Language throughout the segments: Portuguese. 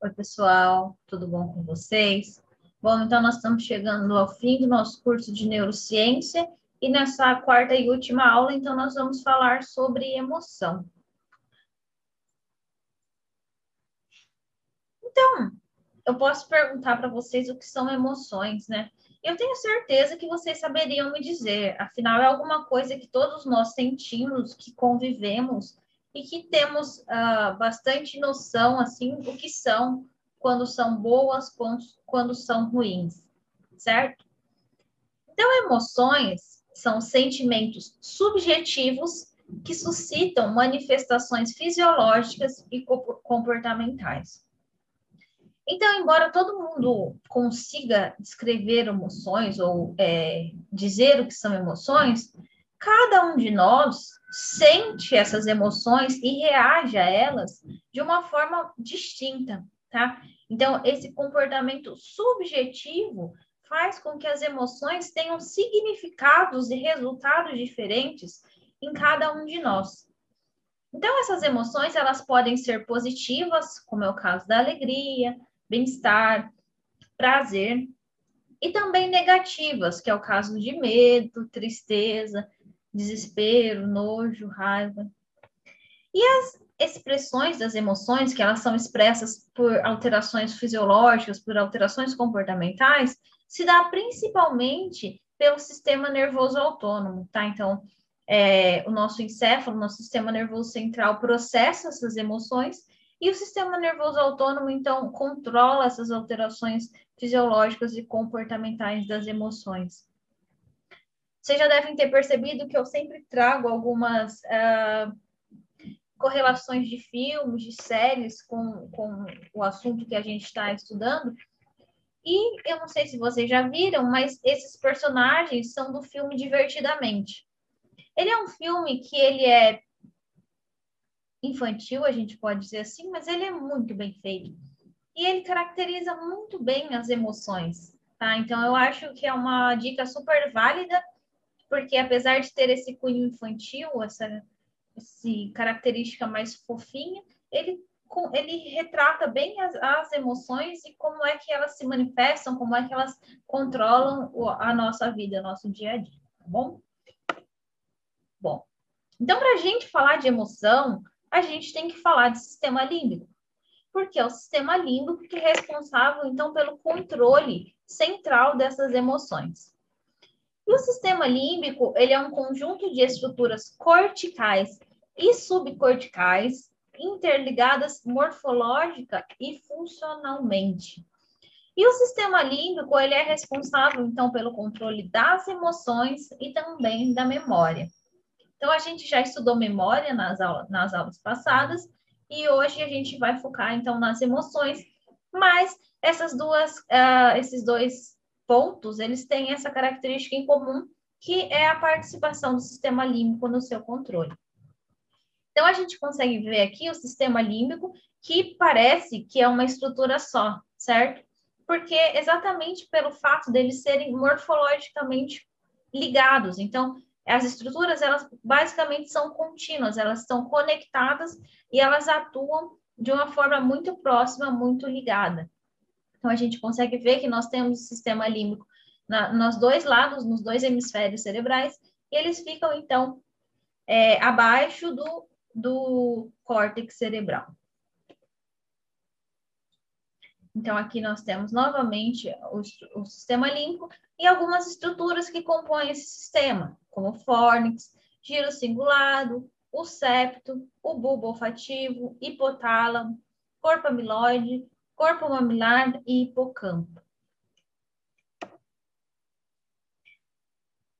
Oi, pessoal, tudo bom com vocês? Bom, então nós estamos chegando ao fim do nosso curso de neurociência e nessa quarta e última aula, então nós vamos falar sobre emoção. Então, eu posso perguntar para vocês o que são emoções, né? Eu tenho certeza que vocês saberiam me dizer, afinal, é alguma coisa que todos nós sentimos, que convivemos e que temos uh, bastante noção, assim, do que são, quando são boas, quando, quando são ruins, certo? Então, emoções são sentimentos subjetivos que suscitam manifestações fisiológicas e comportamentais. Então, embora todo mundo consiga descrever emoções ou é, dizer o que são emoções, cada um de nós sente essas emoções e reage a elas de uma forma distinta, tá? Então, esse comportamento subjetivo faz com que as emoções tenham significados e resultados diferentes em cada um de nós. Então, essas emoções, elas podem ser positivas, como é o caso da alegria, bem-estar, prazer, e também negativas, que é o caso de medo, tristeza, desespero, nojo, raiva. E as expressões das emoções, que elas são expressas por alterações fisiológicas, por alterações comportamentais, se dá principalmente pelo sistema nervoso autônomo, tá? Então, é, o nosso encéfalo, nosso sistema nervoso central processa essas emoções e o sistema nervoso autônomo, então, controla essas alterações fisiológicas e comportamentais das emoções. Vocês já devem ter percebido que eu sempre trago algumas uh, correlações de filmes, de séries com, com o assunto que a gente está estudando. E eu não sei se vocês já viram, mas esses personagens são do filme Divertidamente. Ele é um filme que ele é infantil, a gente pode dizer assim, mas ele é muito bem feito. E ele caracteriza muito bem as emoções, tá? Então eu acho que é uma dica super válida porque apesar de ter esse cunho infantil, essa, essa característica mais fofinha, ele, ele retrata bem as, as emoções e como é que elas se manifestam, como é que elas controlam a nossa vida, nosso dia a dia, tá bom? Bom, então para a gente falar de emoção, a gente tem que falar de sistema límbico, porque é o sistema límbico que é responsável, então, pelo controle central dessas emoções. E o sistema límbico, ele é um conjunto de estruturas corticais e subcorticais interligadas morfológica e funcionalmente. E o sistema límbico, ele é responsável, então, pelo controle das emoções e também da memória. Então, a gente já estudou memória nas, aulas, nas aulas passadas, e hoje a gente vai focar, então, nas emoções, mas essas duas, uh, esses dois pontos, eles têm essa característica em comum, que é a participação do sistema límbico no seu controle. Então, a gente consegue ver aqui o sistema límbico, que parece que é uma estrutura só, certo? Porque exatamente pelo fato deles serem morfologicamente ligados. Então, as estruturas, elas basicamente são contínuas, elas estão conectadas e elas atuam de uma forma muito próxima, muito ligada. Então, a gente consegue ver que nós temos o sistema límbico na, nos dois lados, nos dois hemisférios cerebrais, e eles ficam, então, é, abaixo do, do córtex cerebral. Então, aqui nós temos novamente o, o, sistema límbico e algumas estruturas que compõem esse sistema, como o fórnix, giro cingulado, o septo, o bulbo olfativo, hipotálamo, corpo amiloide, corpo mamilar e hipocampo.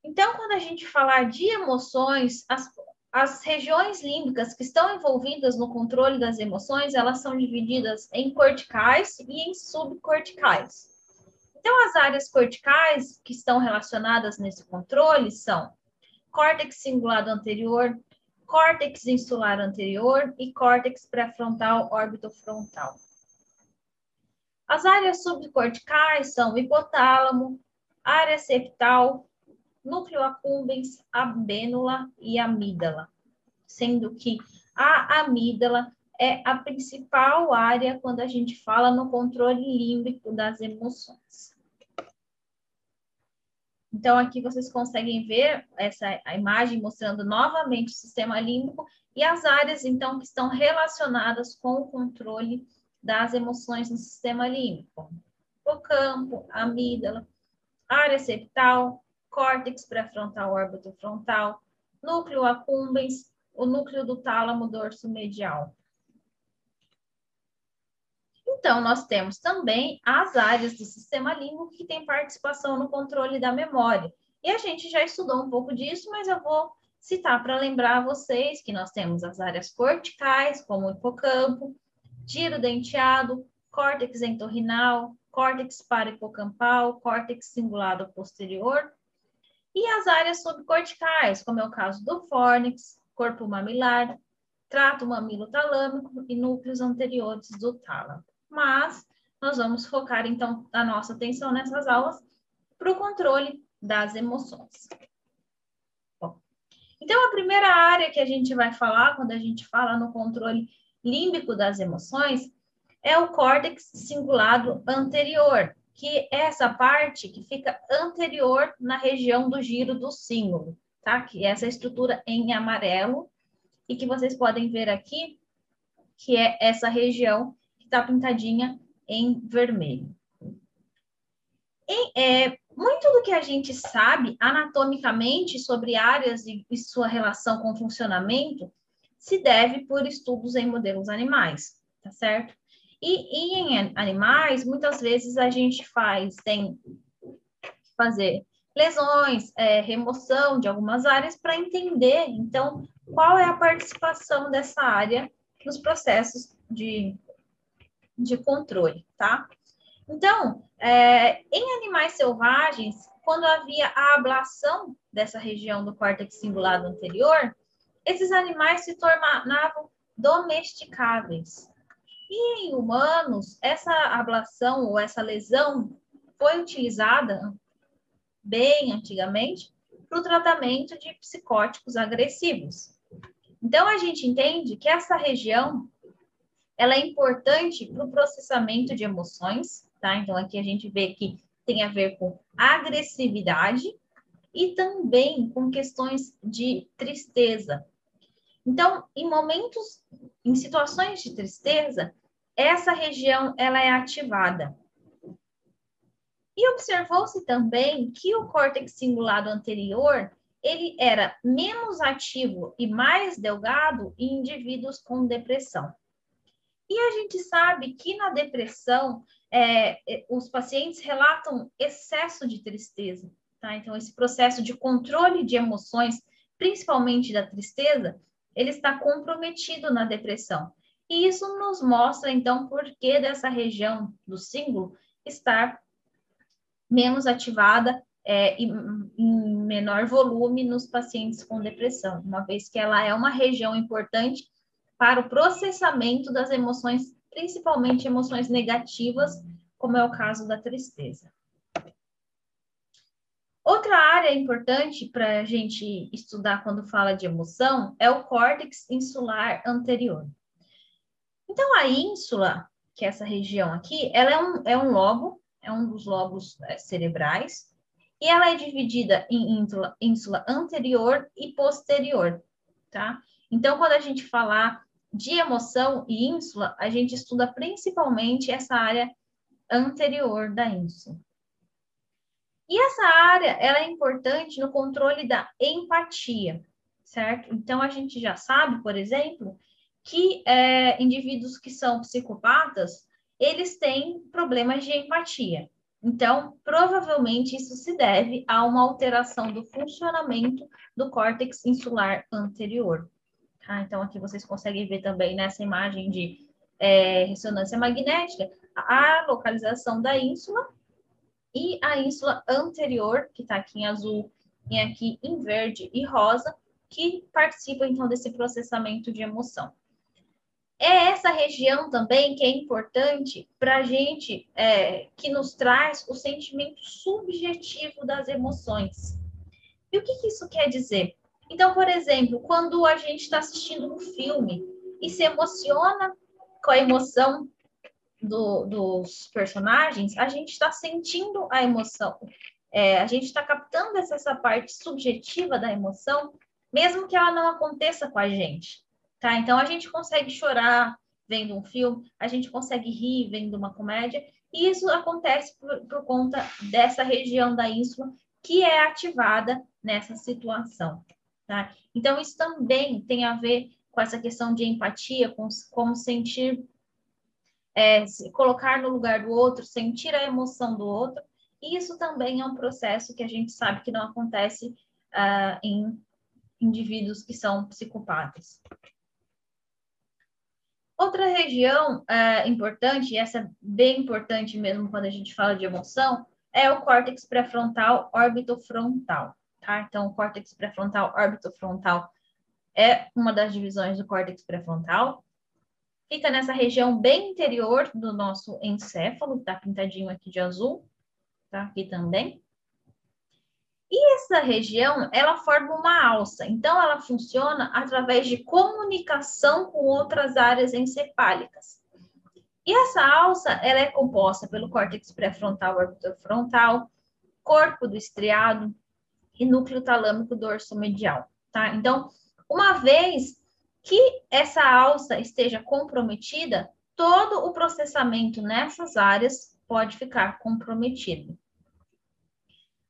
Então, quando a gente falar de emoções, as, as regiões límbicas que estão envolvidas no controle das emoções, elas são divididas em corticais e em subcorticais. Então, as áreas corticais que estão relacionadas nesse controle são córtex cingulado anterior, córtex insular anterior e córtex pré-frontal órbito-frontal. As áreas subcorticais são hipotálamo, área septal, núcleo accumbens, abênula e amígdala, sendo que a amígdala é a principal área quando a gente fala no controle límbico das emoções. Então, aqui vocês conseguem ver essa a imagem mostrando novamente o sistema límbico e as áreas, então, que estão relacionadas com o controle das emoções no sistema límbico. O campo, amígdala, área septal, córtex pré-frontal órbito frontal, núcleo accumbens, o núcleo do tálamo dorso medial. Então, nós temos também as áreas do sistema límbico que têm participação no controle da memória. E a gente já estudou um pouco disso, mas eu vou citar para lembrar vocês que nós temos as áreas corticais, como o hipocampo, giro denteado, córtex entorrinal, córtex parahipocampal, córtex cingulado posterior, e as áreas subcorticais, como é o caso do fórnix, corpo mamilar, trato mamilo-talâmico e núcleos anteriores do tálamo mas nós vamos focar então a nossa atenção nessas aulas para o controle das emoções. Bom, então a primeira área que a gente vai falar quando a gente fala no controle límbico das emoções é o córtex cingulado anterior, que é essa parte que fica anterior na região do giro do símbolo, tá? Que é essa estrutura em amarelo e que vocês podem ver aqui, que é essa região está pintadinha em vermelho. E, é, muito do que a gente sabe anatomicamente sobre áreas e, e sua relação com funcionamento se deve por estudos em modelos animais, tá certo? E, e em animais, muitas vezes a gente faz, tem que fazer lesões, é, remoção de algumas áreas para entender, então, qual é a participação dessa área nos processos de de controle, tá? Então, é, em animais selvagens, quando havia a ablação dessa região do córtex cingulado anterior, esses animais se tornavam domesticáveis. E em humanos, essa ablação ou essa lesão foi utilizada bem antigamente para o tratamento de psicóticos agressivos. Então, a gente entende que essa região ela é importante para o processamento de emoções, tá? Então, aqui a gente vê que tem a ver com agressividade e também com questões de tristeza. Então, em momentos, em situações de tristeza, essa região ela é ativada. E observou-se também que o córtex cingulado anterior ele era menos ativo e mais delgado em indivíduos com depressão. E a gente sabe que na depressão, é, é, os pacientes relatam excesso de tristeza, tá? Então, esse processo de controle de emoções, principalmente da tristeza, ele está comprometido na depressão. E isso nos mostra, então, por que dessa região do símbolo estar menos ativada é, em, em menor volume nos pacientes com depressão, uma vez que ela é uma região importante para o processamento das emoções, principalmente emoções negativas, como é o caso da tristeza. Outra área importante para a gente estudar quando fala de emoção é o córtex insular anterior. Então, a ínsula, que é essa região aqui, ela é um, é um lobo, é um dos lobos é, cerebrais, e ela é dividida em ínsula, ínsula anterior e posterior, tá? Então, quando a gente falar de emoção e ínsula, a gente estuda principalmente essa área anterior da ínsula. E essa área, ela é importante no controle da empatia, certo? Então, a gente já sabe, por exemplo, que é, indivíduos que são psicopatas, eles têm problemas de empatia. Então, provavelmente isso se deve a uma alteração do funcionamento do córtex insular anterior. Ah, então, aqui vocês conseguem ver também nessa imagem de é, ressonância magnética a localização da ínsula e a ínsula anterior, que está aqui em azul e aqui em verde e rosa, que participa então desse processamento de emoção. É essa região também que é importante para a gente, é, que nos traz o sentimento subjetivo das emoções. E o que, que isso quer dizer? Então, por exemplo, quando a gente está assistindo um filme e se emociona com a emoção do, dos personagens, a gente está sentindo a emoção. É, a gente está captando essa, essa parte subjetiva da emoção, mesmo que ela não aconteça com a gente. Tá? Então a gente consegue chorar vendo um filme, a gente consegue rir vendo uma comédia, e isso acontece por, por conta dessa região da ínsula que é ativada nessa situação. Tá? Então, isso também tem a ver com essa questão de empatia, com como sentir, é, se colocar no lugar do outro, sentir a emoção do outro. E isso também é um processo que a gente sabe que não acontece uh, em indivíduos que são psicopatas. Outra região uh, importante, e essa é bem importante mesmo quando a gente fala de emoção, é o córtex pré-frontal orbitofrontal, tá? Então, o córtex pré-frontal orbitofrontal é uma das divisões do córtex pré-frontal. Fica nessa região bem interior do nosso encéfalo, tá pintadinho aqui de azul, tá? Aqui também. E essa região, ela forma uma alça. Então, ela funciona através de comunicação com outras áreas encefálicas. E essa alça, ela é composta pelo córtex pré-frontal orbitofrontal, corpo do estriado e núcleo talâmico dorsomedial, tá? Então, uma vez que essa alça esteja comprometida, todo o processamento nessas áreas pode ficar comprometido.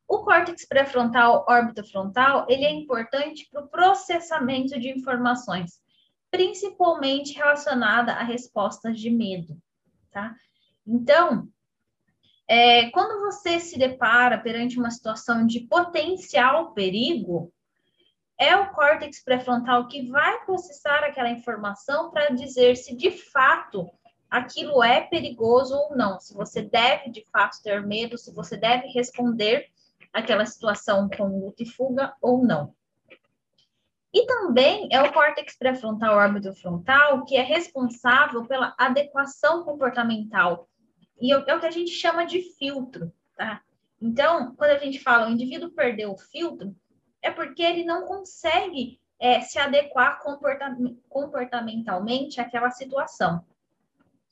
O córtex pré-frontal orbitofrontal, ele é importante para o processamento de informações, principalmente relacionada a respostas de medo, tá? Então, é, quando você se depara perante uma situação de potencial perigo, é o córtex pré-frontal que vai processar aquela informação para dizer se de fato aquilo é perigoso ou não, se você deve de fato ter medo, se você deve responder aquela situação com luta e fuga ou não. E também é o córtex pré-frontal órbito frontal que é responsável pela adequação comportamental. E é o que a gente chama de filtro, tá? Então, quando a gente fala o indivíduo perdeu o filtro, é porque ele não consegue é, se adequar comportamentalmente àquela situação.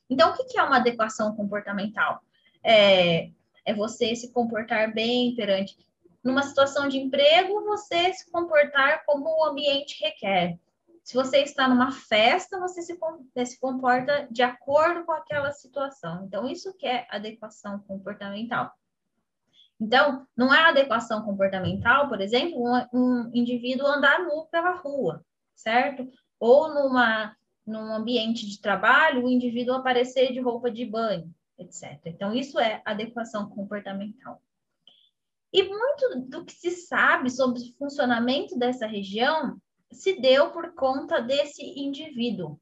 Então, o que é uma adequação comportamental? É, é você se comportar bem perante. Numa situação de emprego, você se comportar como o ambiente requer. Se você está numa festa, você se, se comporta de acordo com aquela situação. Então, isso que é adequação comportamental. Então, não é adequação comportamental, por exemplo, um, um indivíduo andar nu pela rua, certo? Ou numa, num ambiente de trabalho, o indivíduo aparecer de roupa de banho, etc. Então, isso é adequação comportamental. E muito do que se sabe sobre o funcionamento dessa região se deu por conta desse indivíduo,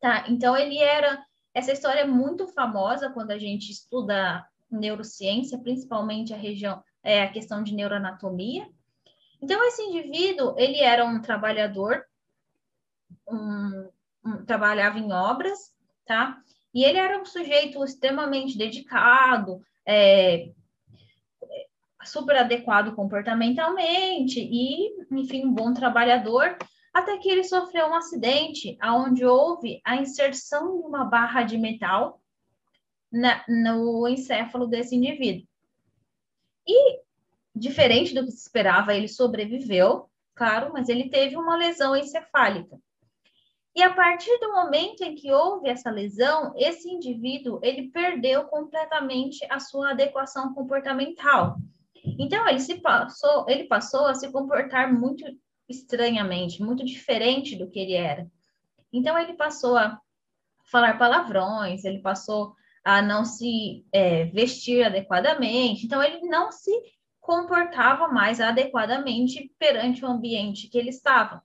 tá? Então, ele era... Essa história é muito famosa quando a gente estuda neurociência, principalmente a região, é, a questão de neuroanatomia. Então, esse indivíduo, ele era um trabalhador, um, um, trabalhava em obras, tá? E ele era um sujeito extremamente dedicado, é, super adequado comportamentalmente e, enfim, um bom trabalhador, até que ele sofreu um acidente onde houve a inserção de uma barra de metal na, no encéfalo desse indivíduo. E, diferente do que se esperava, ele sobreviveu, claro, mas ele teve uma lesão encefálica. E a partir do momento em que houve essa lesão, esse indivíduo ele perdeu completamente a sua adequação comportamental. Então ele se passou, ele passou a se comportar muito estranhamente, muito diferente do que ele era. Então ele passou a falar palavrões, ele passou a não se é, vestir adequadamente, então ele não se comportava mais adequadamente perante o ambiente que ele estava.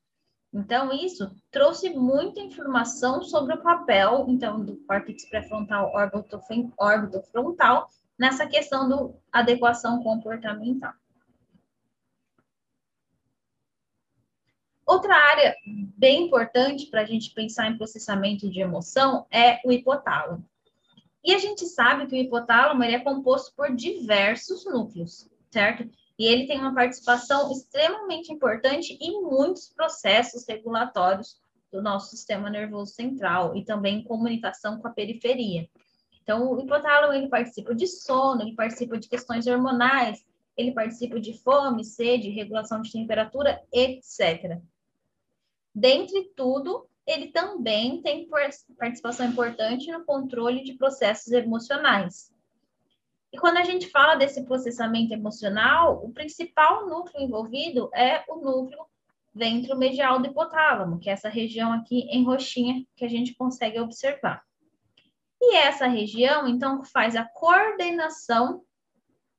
Então, isso trouxe muita informação sobre o papel, então, do córtex pré-frontal órbito-frontal nessa questão do adequação comportamental. Outra área bem importante para a gente pensar em processamento de emoção é o hipotálamo. E a gente sabe que o hipotálamo é composto por diversos núcleos, certo? E ele tem uma participação extremamente importante em muitos processos regulatórios do nosso sistema nervoso central e também comunicação com a periferia. Então, o hipotálamo ele participa de sono, ele participa de questões hormonais, ele participa de fome, sede, regulação de temperatura, etc. Dentre tudo, ele também tem participação importante no controle de processos emocionais. E quando a gente fala desse processamento emocional, o principal núcleo envolvido é o núcleo ventromedial do hipotálamo, que é essa região aqui em roxinha que a gente consegue observar. E essa região, então, faz a coordenação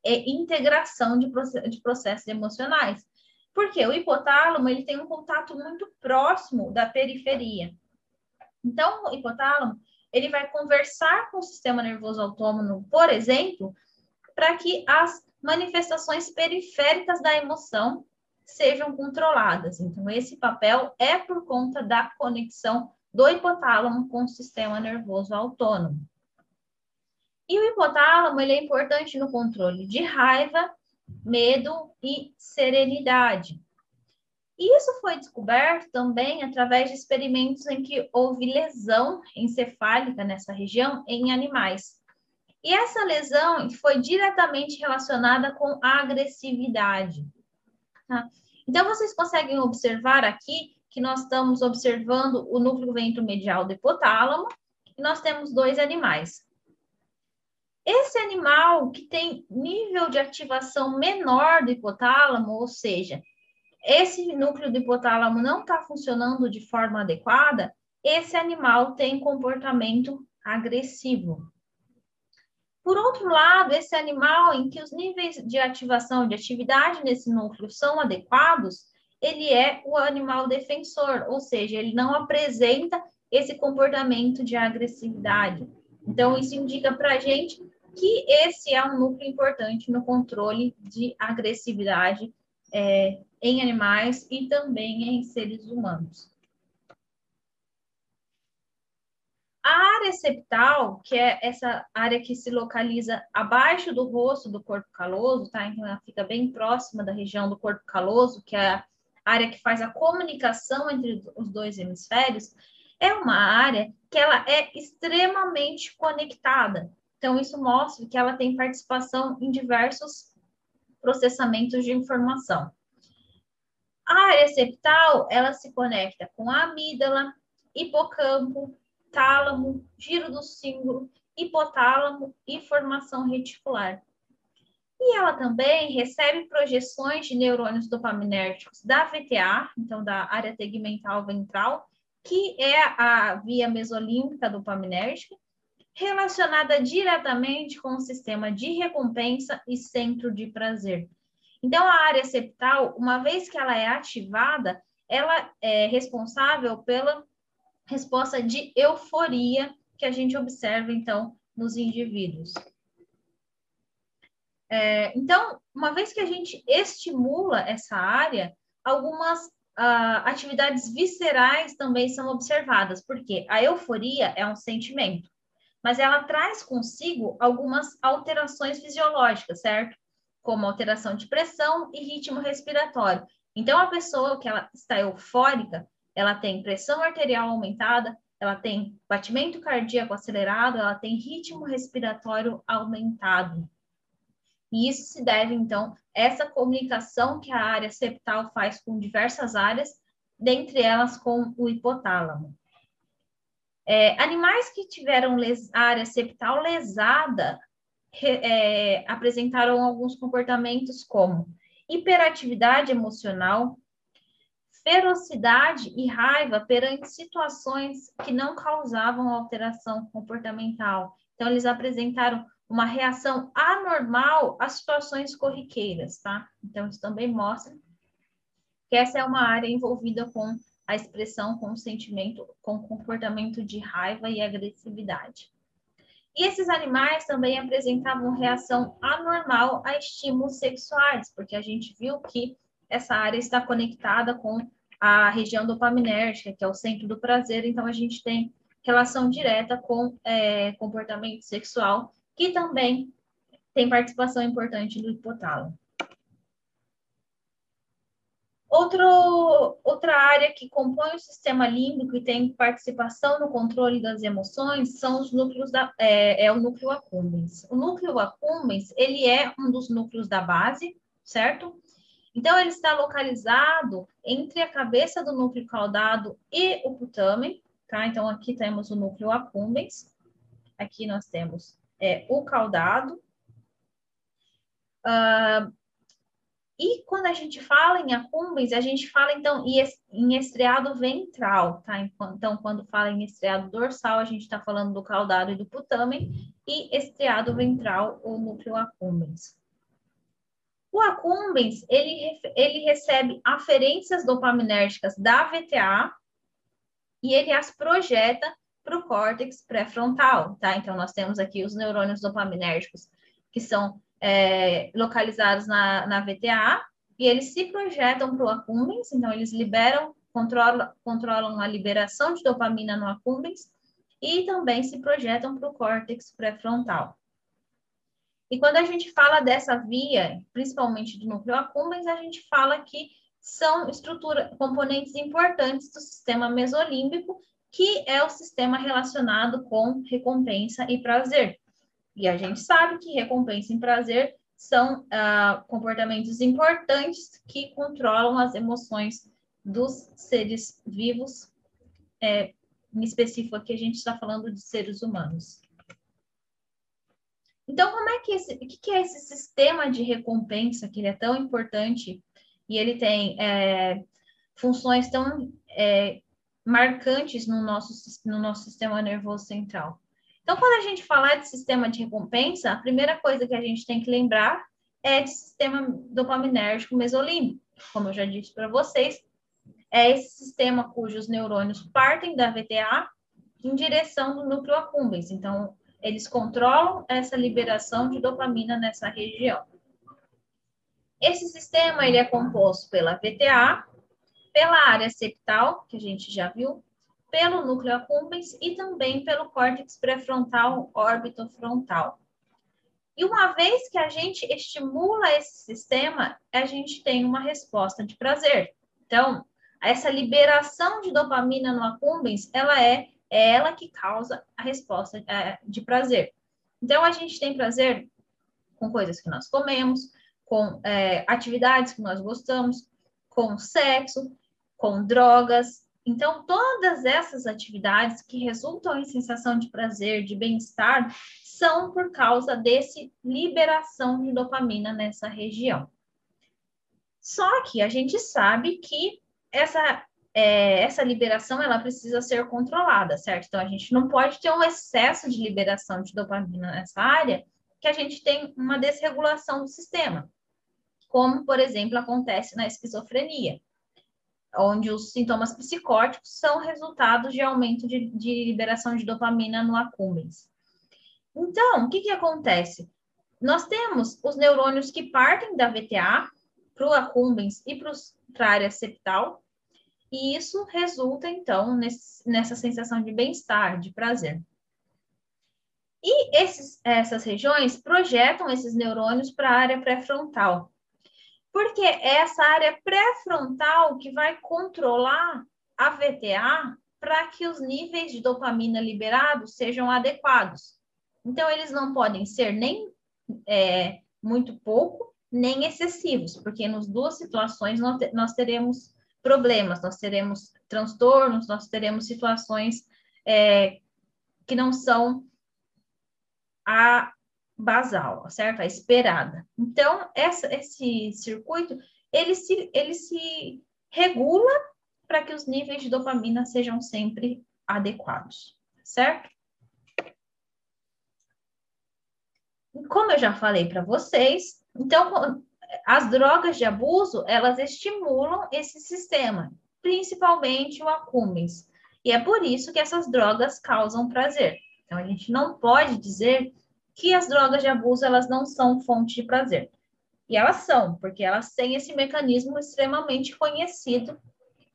e integração de, processos emocionais. Porque o hipotálamo ele tem um contato muito próximo da periferia. Então, o hipotálamo ele vai conversar com o sistema nervoso autônomo, por exemplo, para que as manifestações periféricas da emoção sejam controladas. Então, esse papel é por conta da conexão do hipotálamo com o sistema nervoso autônomo. E o hipotálamo ele é importante no controle de raiva, medo e serenidade. Isso foi descoberto também através de experimentos em que houve lesão encefálica nessa região em animais. E essa lesão foi diretamente relacionada com a agressividade. Tá? Então, vocês conseguem observar aqui que nós estamos observando o núcleo ventromedial do hipotálamo e nós temos dois animais. Esse animal que tem nível de ativação menor do hipotálamo, ou seja, esse núcleo do hipotálamo não está funcionando de forma adequada, esse animal tem comportamento agressivo. Por outro lado, esse animal em que os níveis de ativação de atividade nesse núcleo são adequados, ele é o animal defensor, ou seja, ele não apresenta esse comportamento de agressividade. Então, isso indica para a gente que esse é um núcleo importante no controle de agressividade é, em animais e também em seres humanos. A área septal, que é essa área que se localiza abaixo do rosto do corpo caloso, tá? Então ela fica bem próxima da região do corpo caloso, que é a área que faz a comunicação entre os dois hemisférios, é uma área que ela é extremamente conectada. Então, isso mostra que ela tem participação em diversos processamentos de informação. A área septal, ela se conecta com a amígdala, hipocampo, tálamo, giro do símbolo, hipotálamo e formação reticular. E ela também recebe projeções de neurônios dopaminérgicos da VTA, então da área tegmental ventral, que é a via mesolímbica dopaminérgica, relacionada diretamente com o sistema de recompensa e centro de prazer. Então, a área septal, uma vez que ela é ativada, ela é responsável pela resposta de euforia que a gente observa, então, nos indivíduos. É, então, uma vez que a gente estimula essa área, algumas uh, atividades viscerais também são observadas, porque a euforia é um sentimento mas ela traz consigo algumas alterações fisiológicas, certo? Como alteração de pressão e ritmo respiratório. Então, a pessoa que ela está eufórica, ela tem pressão arterial aumentada, ela tem batimento cardíaco acelerado, ela tem ritmo respiratório aumentado. E isso se deve, então, essa comunicação que a área septal faz com diversas áreas, dentre elas com o hipotálamo. É, animais que tiveram les, área septal lesada é, apresentaram alguns comportamentos como hiperatividade emocional, ferocidade e raiva perante situações que não causavam alteração comportamental. Então, eles apresentaram uma reação anormal às situações corriqueiras, tá? Então, isso também mostra que essa é uma área envolvida com a expressão com sentimento, com comportamento de raiva e agressividade. E esses animais também apresentavam reação anormal a estímulos sexuais, porque a gente viu que essa área está conectada com a região dopaminérgica, que é o centro do prazer, então a gente tem relação direta com é, comportamento sexual, que também tem participação importante do hipotálamo. Outro, outra área que compõe o sistema límbico e tem participação no controle das emoções são os núcleos da é, é o núcleo accumbens. O núcleo accumbens ele é um dos núcleos da base, certo? Então ele está localizado entre a cabeça do núcleo caudado e o putamen, tá? Então aqui temos o núcleo accumbens, aqui nós temos é, o caudado. Uh, e quando a gente fala em accumbens, a gente fala, então, em estriado ventral, tá? Então, quando fala em estriado dorsal, a gente está falando do caudado e do putamen, e estriado ventral, o núcleo accumbens. O accumbens, ele, ele recebe aferências dopaminérgicas da VTA e ele as projeta para o córtex pré-frontal, tá? Então, nós temos aqui os neurônios dopaminérgicos, que são é, localizados na, na VTA, e eles se projetam para o accumbens, então eles liberam, controlam, controlam a liberação de dopamina no accumbens, e também se projetam para o córtex pré-frontal. E quando a gente fala dessa via, principalmente do núcleo accumbens, a gente fala que são estrutura, componentes importantes do sistema mesolímbico, que é o sistema relacionado com recompensa e prazer. E a gente sabe que recompensa e prazer são ah, comportamentos importantes que controlam as emoções dos seres vivos, é, em específico aqui a gente está falando de seres humanos. Então, como é que esse, o que é esse sistema de recompensa que ele é tão importante e ele tem é, funções tão é, marcantes no nosso, no nosso sistema nervoso central? Então, quando a gente falar de sistema de recompensa, a primeira coisa que a gente tem que lembrar é de sistema dopaminérgico mesolímbico. Como eu já disse para vocês, é esse sistema cujos neurônios partem da VTA em direção do núcleo accumbens. Então, eles controlam essa liberação de dopamina nessa região. Esse sistema ele é composto pela VTA, pela área septal, que a gente já viu, pelo núcleo accumbens e também pelo córtex pré-frontal orbitofrontal. E uma vez que a gente estimula esse sistema, a gente tem uma resposta de prazer. Então, essa liberação de dopamina no accumbens, ela é, é ela que causa a resposta é, de prazer. Então, a gente tem prazer com coisas que nós comemos, com é, atividades que nós gostamos, com sexo, com drogas, então, todas essas atividades que resultam em sensação de prazer, de bem-estar, são por causa desse liberação de dopamina nessa região. Só que a gente sabe que essa, é, essa liberação ela precisa ser controlada, certo? Então, a gente não pode ter um excesso de liberação de dopamina nessa área, que a gente tem uma desregulação do sistema, como, por exemplo, acontece na esquizofrenia onde os sintomas psicóticos são resultados de aumento de, de liberação de dopamina no accumbens. Então, o que, que acontece? Nós temos os neurônios que partem da VTA para o accumbens e para a área septal, e isso resulta, então, nesse, nessa sensação de bem-estar, de prazer. E esses, essas regiões projetam esses neurônios para a área pré-frontal, porque é essa área pré-frontal que vai controlar a VTA para que os níveis de dopamina liberados sejam adequados. Então, eles não podem ser nem é, muito pouco, nem excessivos, porque nas duas situações nós teremos problemas, nós teremos transtornos, nós teremos situações é, que não são a basal, certo? A esperada. Então, essa, esse circuito, ele se, ele se regula para que os níveis de dopamina sejam sempre adequados, certo? Como eu já falei para vocês, então, as drogas de abuso, elas estimulam esse sistema, principalmente o acúmulos. E é por isso que essas drogas causam prazer. Então, a gente não pode dizer que as drogas de abuso elas não são fonte de prazer. E elas são, porque elas têm esse mecanismo extremamente conhecido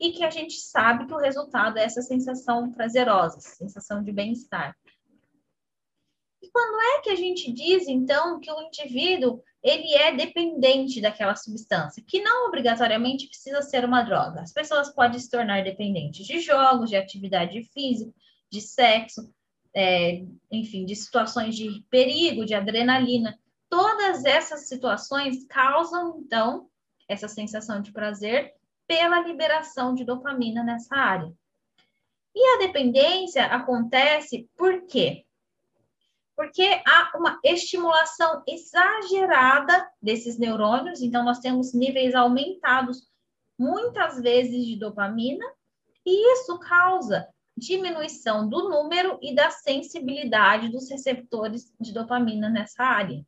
e que a gente sabe que o resultado é essa sensação prazerosa, sensação de bem-estar. E quando é que a gente diz, então, que o indivíduo ele é dependente daquela substância, que não obrigatoriamente precisa ser uma droga. As pessoas podem se tornar dependentes de jogos, de atividade física, de sexo, é, enfim, de situações de perigo, de adrenalina. Todas essas situações causam, então, essa sensação de prazer pela liberação de dopamina nessa área. E a dependência acontece por quê? Porque há uma estimulação exagerada desses neurônios, então nós temos níveis aumentados muitas vezes de dopamina, e isso causa diminuição do número e da sensibilidade dos receptores de dopamina nessa área.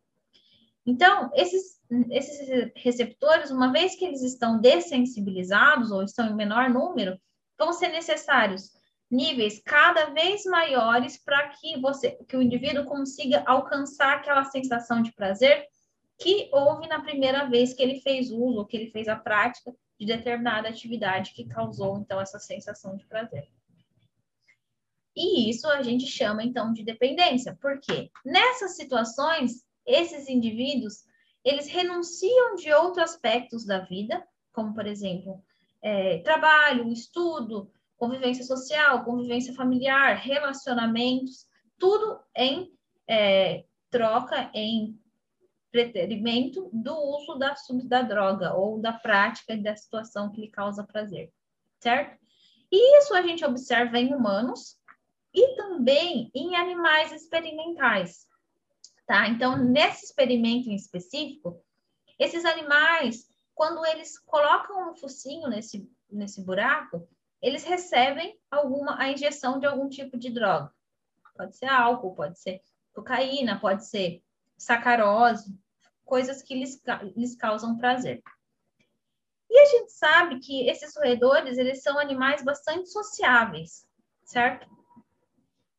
Então, esses, esses receptores, uma vez que eles estão dessensibilizados ou estão em menor número, vão ser necessários níveis cada vez maiores para que você, que o indivíduo consiga alcançar aquela sensação de prazer que houve na primeira vez que ele fez uso, que ele fez a prática de determinada atividade que causou então essa sensação de prazer. E isso a gente chama então de dependência, porque nessas situações esses indivíduos eles renunciam de outros aspectos da vida, como por exemplo é, trabalho, estudo, convivência social, convivência familiar, relacionamentos, tudo em é, troca, em pretendimento do uso da, da droga ou da prática da situação que lhe causa prazer, certo? E isso a gente observa em humanos e também em animais experimentais, tá? Então, nesse experimento em específico, esses animais, quando eles colocam um focinho nesse, nesse buraco, eles recebem alguma a injeção de algum tipo de droga. Pode ser álcool, pode ser cocaína, pode ser sacarose, coisas que lhes, lhes causam prazer. E a gente sabe que esses roedores, eles são animais bastante sociáveis, certo?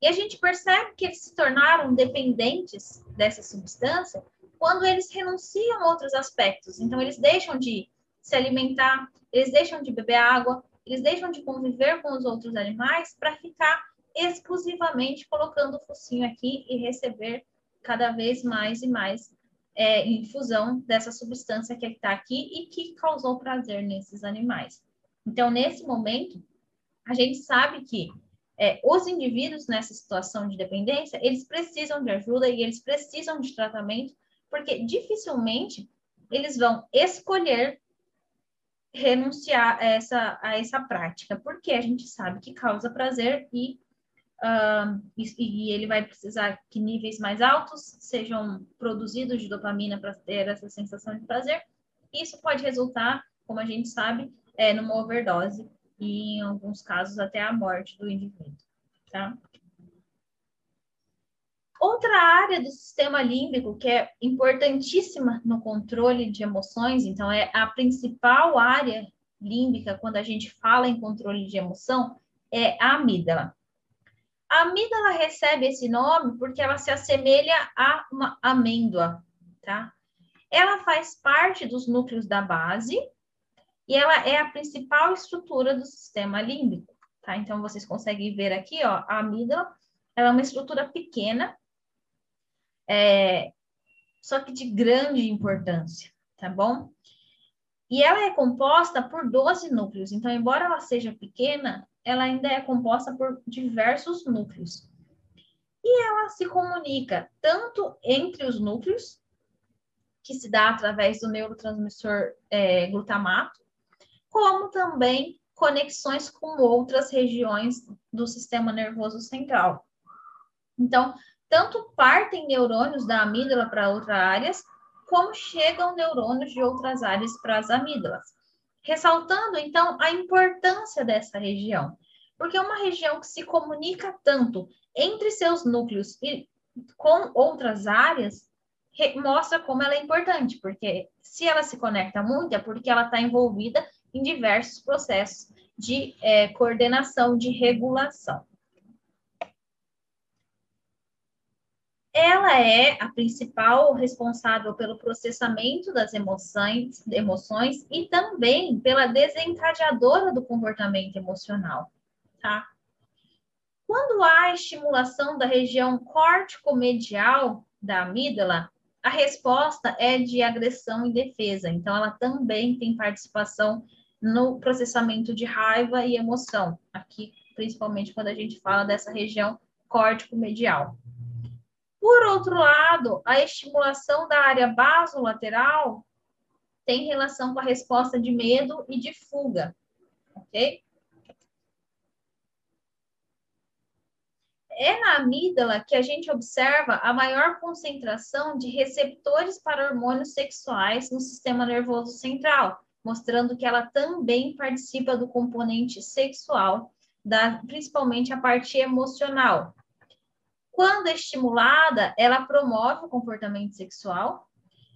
E a gente percebe que eles se tornaram dependentes dessa substância quando eles renunciam a outros aspectos. Então, eles deixam de se alimentar, eles deixam de beber água, eles deixam de conviver com os outros animais para ficar exclusivamente colocando o focinho aqui e receber cada vez mais e mais é, infusão dessa substância que está aqui e que causou prazer nesses animais. Então, nesse momento, a gente sabe que é, os indivíduos nessa situação de dependência, eles precisam de ajuda e eles precisam de tratamento, porque dificilmente eles vão escolher renunciar a essa, a essa prática, porque a gente sabe que causa prazer e, uh, e, e, ele vai precisar que níveis mais altos sejam produzidos de dopamina para ter essa sensação de prazer. Isso pode resultar, como a gente sabe, é, numa overdose e, em alguns casos, até a morte do indivíduo, tá? Outra área do sistema límbico que é importantíssima no controle de emoções, então é a principal área límbica quando a gente fala em controle de emoção, é a amígdala. A amígdala recebe esse nome porque ela se assemelha a uma amêndoa, tá? Ela faz parte dos núcleos da base e ela é a principal estrutura do sistema límbico, tá? Então vocês conseguem ver aqui, ó, a amígdala, ela é uma estrutura pequena é, só que de grande importância, tá bom? E ela é composta por 12 núcleos, então, embora ela seja pequena, ela ainda é composta por diversos núcleos. E ela se comunica tanto entre os núcleos, que se dá através do neurotransmissor é, glutamato, como também conexões com outras regiões do sistema nervoso central. Então, tanto partem neurônios da amígdala para outras áreas, como chegam neurônios de outras áreas para as amígdalas. Ressaltando, então, a importância dessa região, porque é uma região que se comunica tanto entre seus núcleos e com outras áreas, mostra como ela é importante, porque se ela se conecta muito, é porque ela está envolvida em diversos processos de é, coordenação, de regulação. ela é a principal responsável pelo processamento das emoções, emoções e também pela desencadeadora do comportamento emocional, tá? Quando há estimulação da região córtico-medial da amígdala, a resposta é de agressão e defesa. Então, ela também tem participação no processamento de raiva e emoção. Aqui, principalmente quando a gente fala dessa região córtico-medial. Por outro lado, a estimulação da área basolateral tem relação com a resposta de medo e de fuga, ok? É na amígdala que a gente observa a maior concentração de receptores para hormônios sexuais no sistema nervoso central, mostrando que ela também participa do componente sexual, da, principalmente a parte emocional. Quando estimulada, ela promove o comportamento sexual,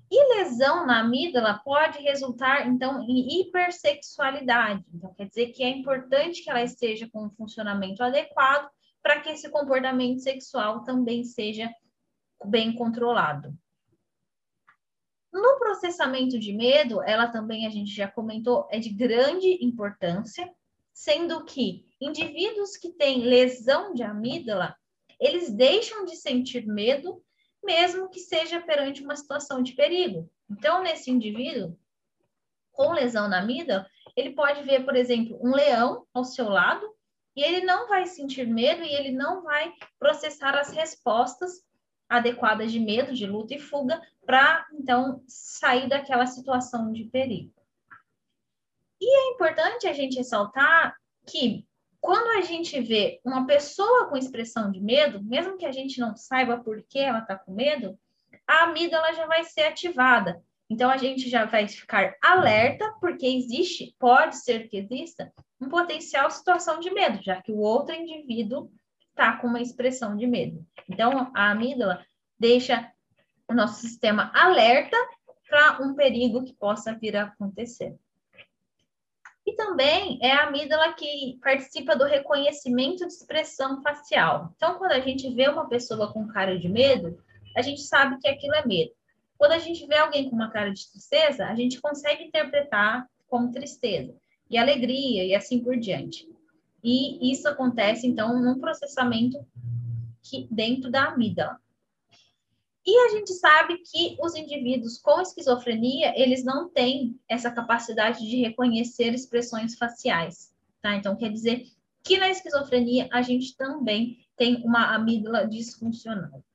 e lesão na amígdala pode resultar, então, em hipersexualidade. Então, quer dizer que é importante que ela esteja com um funcionamento adequado para que esse comportamento sexual também seja bem controlado. No processamento de medo, ela também, a gente já comentou, é de grande importância, sendo que indivíduos que têm lesão de amígdala, eles deixam de sentir medo, mesmo que seja perante uma situação de perigo. Então, nesse indivíduo com lesão na amígdala, ele pode ver, por exemplo, um leão ao seu lado e ele não vai sentir medo e ele não vai processar as respostas adequadas de medo, de luta e fuga, para então sair daquela situação de perigo. E é importante a gente ressaltar que quando a gente vê uma pessoa com expressão de medo, mesmo que a gente não saiba por que ela está com medo, a amígdala já vai ser ativada. Então a gente já vai ficar alerta, porque existe, pode ser que exista, um potencial situação de medo, já que o outro indivíduo está com uma expressão de medo. Então, a amígdala deixa o nosso sistema alerta para um perigo que possa vir a acontecer. E também é a amígdala que participa do reconhecimento de expressão facial. Então, quando a gente vê uma pessoa com cara de medo, a gente sabe que aquilo é medo. Quando a gente vê alguém com uma cara de tristeza, a gente consegue interpretar como tristeza e alegria e assim por diante. E isso acontece, então, num processamento que, dentro da amígdala. E a gente sabe que os indivíduos com esquizofrenia, eles não têm essa capacidade de reconhecer expressões faciais, tá? Então, quer dizer que na esquizofrenia a gente também tem uma amígdala disfuncional.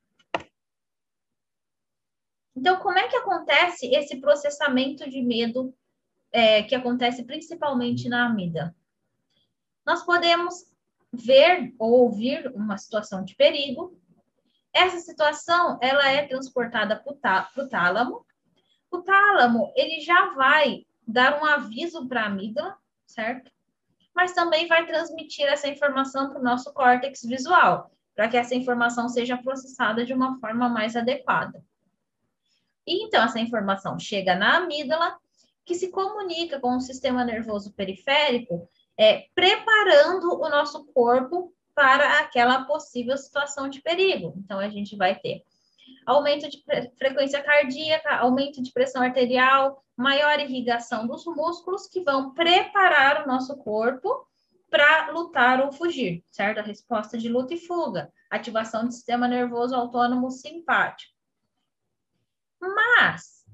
Então, como é que acontece esse processamento de medo é, que acontece principalmente na amígdala. Nós podemos ver ou ouvir uma situação de perigo. Essa situação, ela é transportada para o tálamo. O tálamo, ele já vai dar um aviso para a amígdala, certo? Mas também vai transmitir essa informação para o nosso córtex visual, para que essa informação seja processada de uma forma mais adequada. E então, essa informação chega na amígdala, que se comunica com o sistema nervoso periférico, é, preparando o nosso corpo para aquela possível situação de perigo. Então, a gente vai ter aumento de frequência cardíaca, aumento de pressão arterial, maior irrigação dos músculos que vão preparar o nosso corpo para lutar ou fugir, certo? A resposta de luta e fuga, ativação do sistema nervoso autônomo simpático. Mas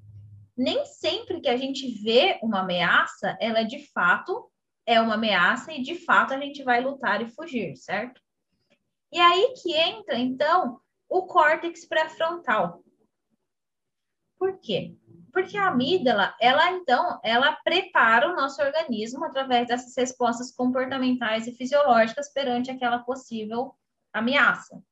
nem sempre que a gente vê uma ameaça, ela de fato é uma ameaça e de fato a gente vai lutar e fugir, certo? E aí que entra, então, o córtex pré-frontal. Por quê? Porque a amígdala, ela então, ela prepara o nosso organismo através dessas respostas comportamentais e fisiológicas perante aquela possível ameaça.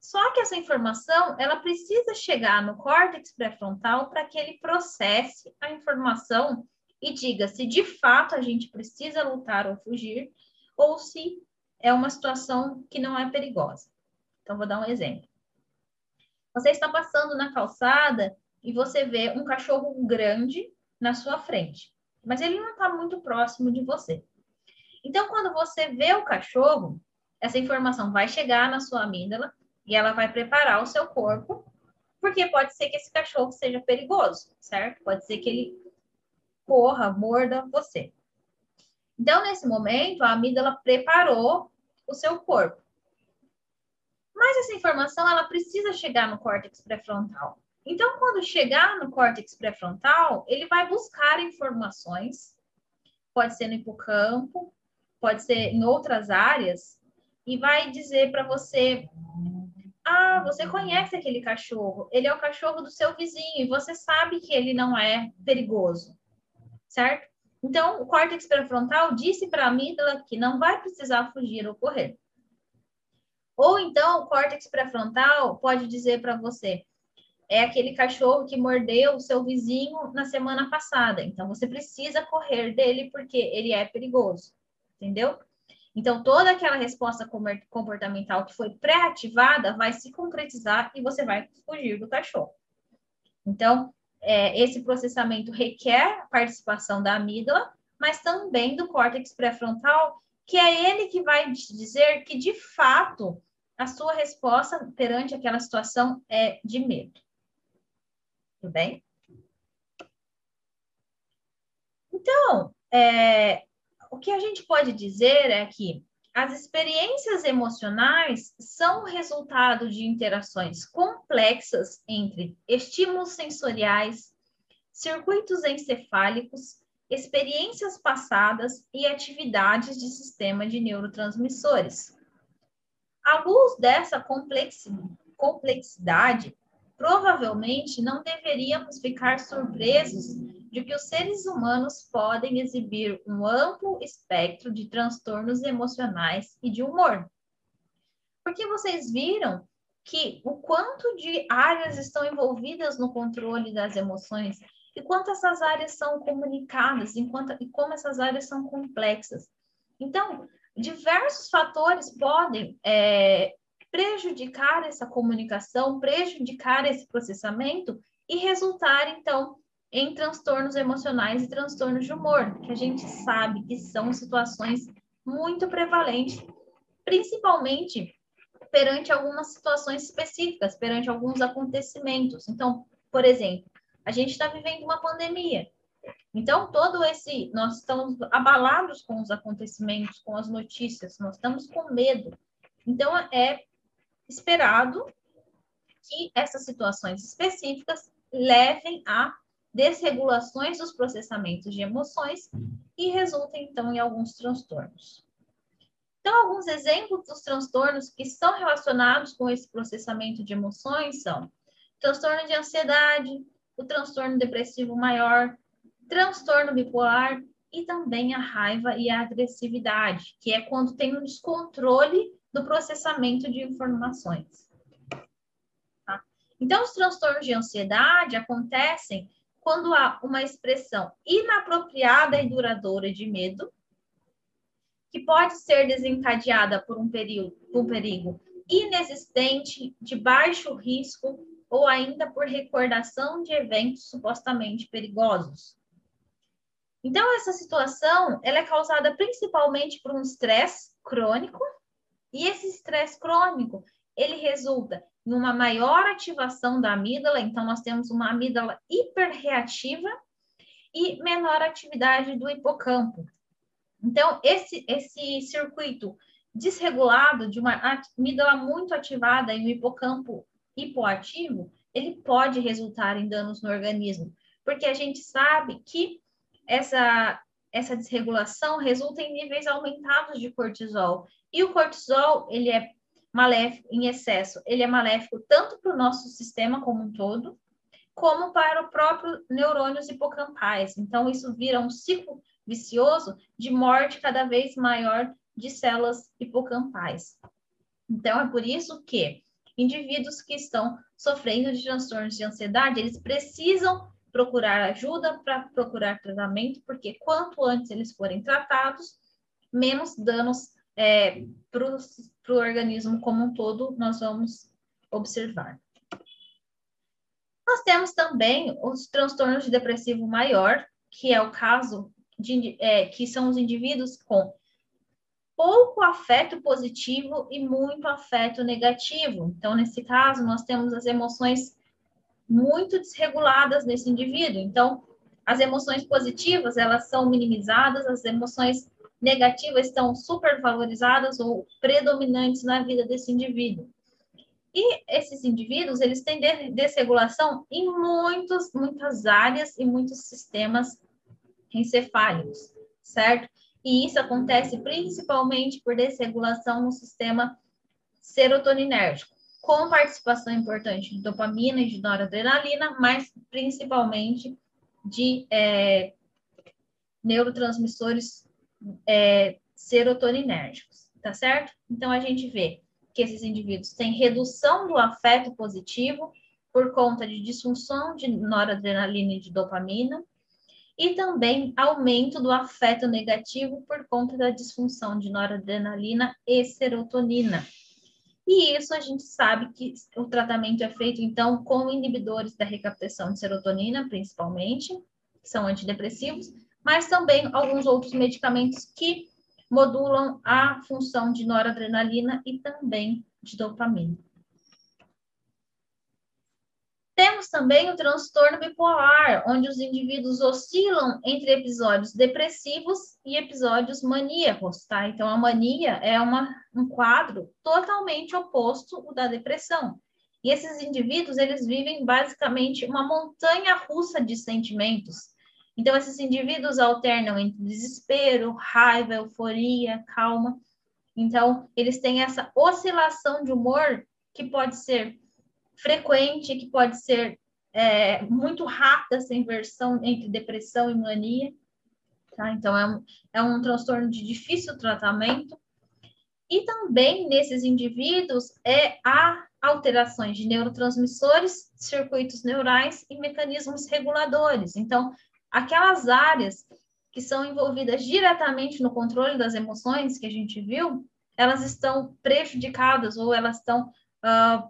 Só que essa informação, ela precisa chegar no córtex pré-frontal para que ele processe a informação e diga se de fato a gente precisa lutar ou fugir, ou se é uma situação que não é perigosa. Então, vou dar um exemplo. Você está passando na calçada e você vê um cachorro grande na sua frente, mas ele não está muito próximo de você. Então, quando você vê o cachorro, essa informação vai chegar na sua amígdala e ela vai preparar o seu corpo, porque pode ser que esse cachorro seja perigoso, certo? Pode ser que ele corra, morda você. Então, nesse momento, a amígdala preparou o seu corpo. Mas essa informação ela precisa chegar no córtex pré-frontal. Então, quando chegar no córtex pré-frontal, ele vai buscar informações, pode ser no hipocampo, pode ser em outras áreas, e vai dizer para você: ah, você conhece aquele cachorro, ele é o cachorro do seu vizinho, e você sabe que ele não é perigoso, certo? Então, o córtex pré-frontal disse para a amígdala que não vai precisar fugir ou correr. Ou então, o córtex pré-frontal pode dizer para você: é aquele cachorro que mordeu o seu vizinho na semana passada. Então, você precisa correr dele porque ele é perigoso. Entendeu? Então, toda aquela resposta comportamental que foi pré-ativada vai se concretizar e você vai fugir do cachorro. Então, é, esse processamento requer participação da amígdala, mas também do córtex pré-frontal, que é ele que vai dizer que, de fato, a sua resposta perante aquela situação é de medo. Tudo bem? Então, é, o que a gente pode dizer é que as experiências emocionais são o resultado de interações complexas entre estímulos sensoriais, circuitos encefálicos, experiências passadas e atividades de sistema de neurotransmissores. À luz dessa complexidade, provavelmente não deveríamos ficar surpresos de que os seres humanos podem exibir um amplo espectro de transtornos emocionais e de humor. Porque vocês viram que o quanto de áreas estão envolvidas no controle das emoções e quanto essas áreas são comunicadas e como essas áreas são complexas. Então, diversos fatores podem é, prejudicar essa comunicação, prejudicar esse processamento e resultar, então, em transtornos emocionais e transtornos de humor, que a gente sabe que são situações muito prevalentes, principalmente perante algumas situações específicas, perante alguns acontecimentos. Então, por exemplo, a gente está vivendo uma pandemia. Então, todo esse. Nós estamos abalados com os acontecimentos, com as notícias, nós estamos com medo. Então, é esperado que essas situações específicas levem a desregulações dos processamentos de emoções e resultem, então, em alguns transtornos. Então, alguns exemplos dos transtornos que estão relacionados com esse processamento de emoções são transtorno de ansiedade, o transtorno depressivo maior, transtorno bipolar e também a raiva e a agressividade, que é quando tem um descontrole do processamento de informações. Tá? Então, os transtornos de ansiedade acontecem quando há uma expressão inapropriada e duradoura de medo, que pode ser desencadeada por um, período, um perigo inexistente, de baixo risco, ou ainda por recordação de eventos supostamente perigosos. Então, essa situação ela é causada principalmente por um estresse crônico, e esse estresse crônico, ele resulta em uma maior ativação da amígdala, então nós temos uma amígdala hiperreativa e menor atividade do hipocampo. Então, esse, esse circuito desregulado de uma amígdala muito ativada e um hipocampo hipoativo, ele pode resultar em danos no organismo, porque a gente sabe que essa, essa desregulação resulta em níveis aumentados de cortisol. E o cortisol, ele é maléfico em excesso, ele é maléfico tanto para o nosso sistema como um todo, como para o próprio neurônios hipocampais. Então, isso vira um ciclo vicioso de morte cada vez maior de células hipocampais. Então, é por isso que indivíduos que estão sofrendo de transtornos de ansiedade, eles precisam procurar ajuda para procurar tratamento, porque quanto antes eles forem tratados, menos danos é, para o organismo como um todo nós vamos observar. Nós temos também os transtornos de depressivo maior, que é o caso de, é, que são os indivíduos com pouco afeto positivo e muito afeto negativo. Então, nesse caso, nós temos as emoções muito desreguladas nesse indivíduo. Então, as emoções positivas, elas são minimizadas, as emoções negativas estão supervalorizadas ou predominantes na vida desse indivíduo. E esses indivíduos, eles têm desregulação em muitos, muitas áreas e muitos sistemas encefálicos, certo? E isso acontece principalmente por desregulação no sistema serotoninérgico, com participação importante de dopamina e de noradrenalina, mas principalmente de é, neurotransmissores é, serotoninérgicos, tá certo? Então, a gente vê que esses indivíduos têm redução do afeto positivo por conta de disfunção de noradrenalina e de dopamina, e também aumento do afeto negativo por conta da disfunção de noradrenalina e serotonina. E isso a gente sabe que o tratamento é feito, então, com inibidores da recaptação de serotonina, principalmente, que são antidepressivos, mas também alguns outros medicamentos que modulam a função de noradrenalina e também de dopamina. Temos também o transtorno bipolar, onde os indivíduos oscilam entre episódios depressivos e episódios maníacos, tá? Então, a mania é uma, um quadro totalmente oposto ao da depressão. E esses indivíduos, eles vivem basicamente uma montanha russa de sentimentos. Então, esses indivíduos alternam entre desespero, raiva, euforia, calma. Então, eles têm essa oscilação de humor que pode ser frequente, que pode ser é, muito rápida essa inversão entre depressão e mania. Tá? Então, é um, é um transtorno de difícil tratamento. E também nesses indivíduos é há alterações de neurotransmissores, circuitos neurais e mecanismos reguladores. Então, aquelas áreas que são envolvidas diretamente no controle das emoções que a gente viu, elas estão prejudicadas ou elas estão uh,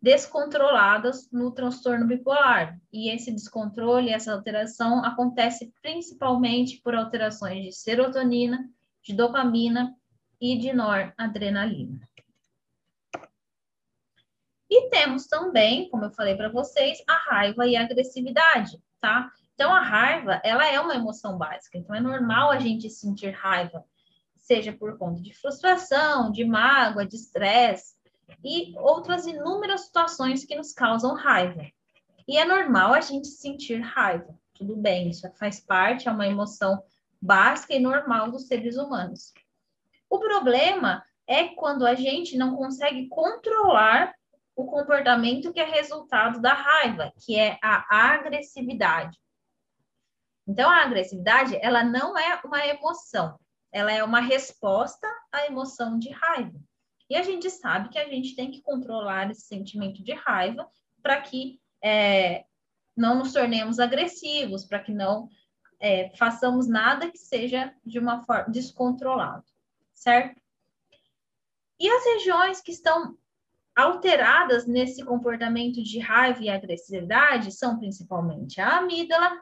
descontroladas no transtorno bipolar. E esse descontrole, essa alteração acontece principalmente por alterações de serotonina, de dopamina e de noradrenalina. E temos também, como eu falei para vocês, a raiva e a agressividade, tá? Então, a raiva, ela é uma emoção básica. Então, é normal a gente sentir raiva, seja por conta de frustração, de mágoa, de estresse, e outras inúmeras situações que nos causam raiva. E é normal a gente sentir raiva, tudo bem, isso faz parte, é uma emoção básica e normal dos seres humanos. O problema é quando a gente não consegue controlar o comportamento que é resultado da raiva, que é a agressividade. Então, a agressividade, ela não é uma emoção, ela é uma resposta à emoção de raiva. E a gente sabe que a gente tem que controlar esse sentimento de raiva para que é, não nos tornemos agressivos, para que não é, façamos nada que seja de uma forma descontrolado, certo? E as regiões que estão alteradas nesse comportamento de raiva e agressividade são principalmente a amígdala,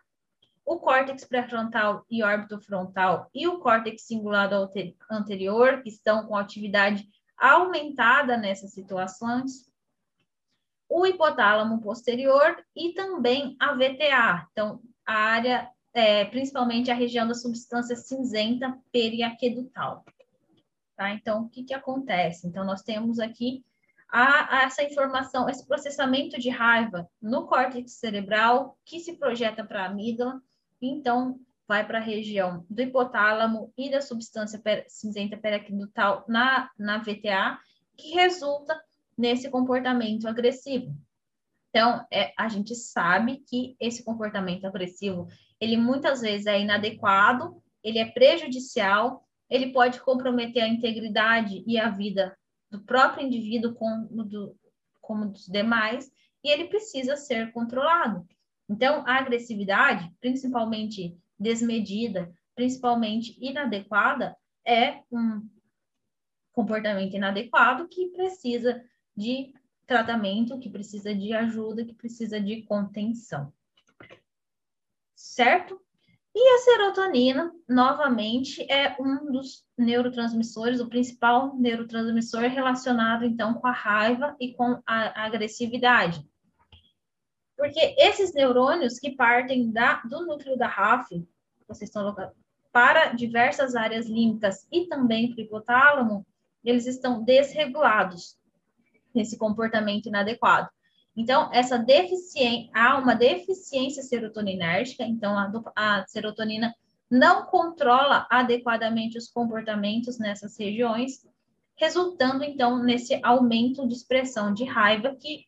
o córtex pré-frontal e órbito frontal e o córtex cingulado anterior, que estão com atividade aumentada nessas situações, o hipotálamo posterior e também a VTA, então a área, é, principalmente a região da substância cinzenta periaquedutal. Tá? Então, o que, que acontece? Então, nós temos aqui a, a essa informação, esse processamento de raiva no córtex cerebral que se projeta para a amígdala, então vai para a região do hipotálamo e da substância cinzenta periaquedutal na, na VTA, que resulta nesse comportamento agressivo. Então, é, a gente sabe que esse comportamento agressivo, ele muitas vezes é inadequado, ele é prejudicial, ele pode comprometer a integridade e a vida do próprio indivíduo do, como dos demais, e ele precisa ser controlado. Então, a agressividade, principalmente desmedida, principalmente inadequada, é um comportamento inadequado que precisa de tratamento, que precisa de ajuda, que precisa de contenção. Certo? E a serotonina, novamente, é um dos neurotransmissores, o principal neurotransmissor relacionado, então, com a raiva e com a agressividade. Porque esses neurônios que partem da, do núcleo da RAF, vocês estão alocados, para diversas áreas límbicas e também para o hipotálamo, eles estão desregulados. nesse comportamento inadequado. Então, essa deficiência, há uma deficiência serotoninérgica, então a, a serotonina não controla adequadamente os comportamentos nessas regiões, resultando então nesse aumento de expressão de raiva que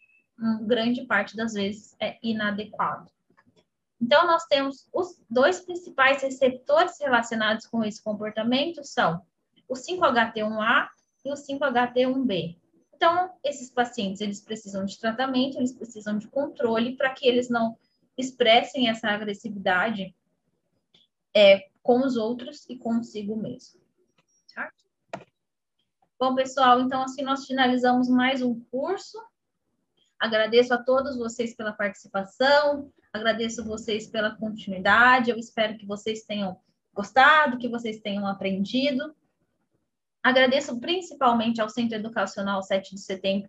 grande parte das vezes é inadequado. Então nós temos os dois principais receptores relacionados com esse comportamento são o 5-HT1A e o 5-HT1B. Então, esses pacientes, eles precisam de tratamento, eles precisam de controle para que eles não expressem essa agressividade é, com os outros e consigo mesmo. Certo? Bom, pessoal, então assim nós finalizamos mais um curso. Agradeço a todos vocês pela participação, agradeço vocês pela continuidade. Eu espero que vocês tenham gostado, que vocês tenham aprendido. Agradeço principalmente ao Centro Educacional 7 de Setembro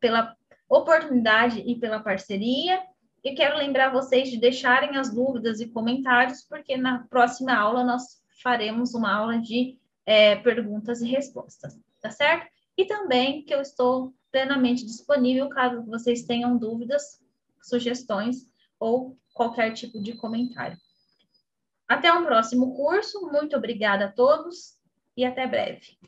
pela oportunidade e pela parceria. E quero lembrar vocês de deixarem as dúvidas e comentários, porque na próxima aula nós faremos uma aula de é, perguntas e respostas, tá certo? E também que eu estou plenamente disponível caso vocês tenham dúvidas, sugestões ou qualquer tipo de comentário. Até um próximo curso, muito obrigada a todos e até breve.